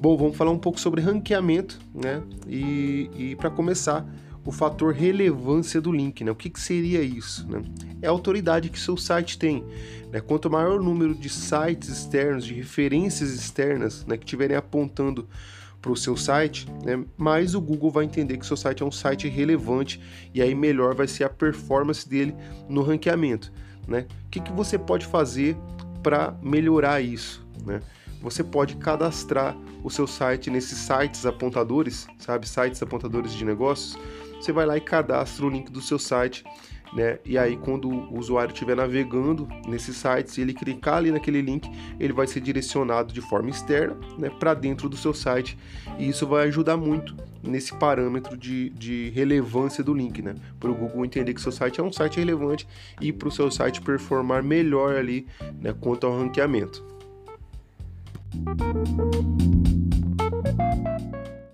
Bom, vamos falar um pouco sobre ranqueamento, né? E, e para começar, o fator relevância do link, né? O que, que seria isso? Né? É a autoridade que seu site tem. Né? Quanto maior o número de sites externos, de referências externas, né, que estiverem apontando para o seu site, né, mais o Google vai entender que seu site é um site relevante e aí melhor vai ser a performance dele no ranqueamento. Né? O que, que você pode fazer para melhorar isso? Né? Você pode cadastrar o seu site nesses sites apontadores, sabe, sites apontadores de negócios. Você vai lá e cadastra o link do seu site né? E aí quando o usuário estiver navegando nesses sites e ele clicar ali naquele link, ele vai ser direcionado de forma externa, né, para dentro do seu site. E isso vai ajudar muito nesse parâmetro de, de relevância do link, né? Para o Google entender que seu site é um site relevante e para o seu site performar melhor ali, né, quanto ao ranqueamento. Thank you.